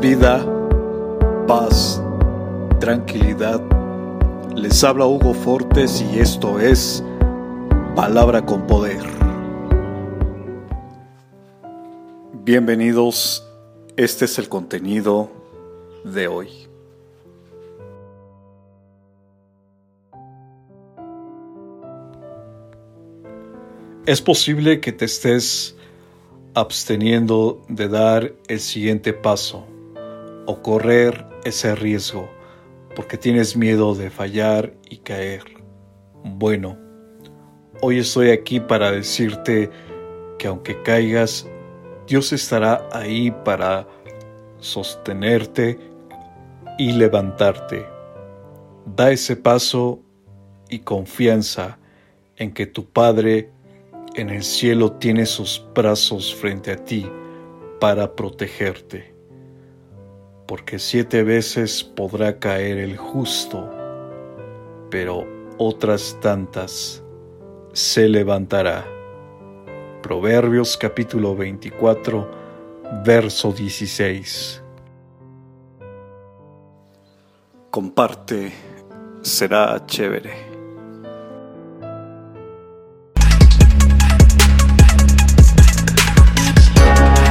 vida, paz, tranquilidad. Les habla Hugo Fortes y esto es Palabra con Poder. Bienvenidos, este es el contenido de hoy. Es posible que te estés absteniendo de dar el siguiente paso o correr ese riesgo porque tienes miedo de fallar y caer. Bueno, hoy estoy aquí para decirte que aunque caigas, Dios estará ahí para sostenerte y levantarte. Da ese paso y confianza en que tu Padre en el cielo tiene sus brazos frente a ti para protegerte, porque siete veces podrá caer el justo, pero otras tantas se levantará. Proverbios capítulo 24, verso 16. Comparte, será chévere.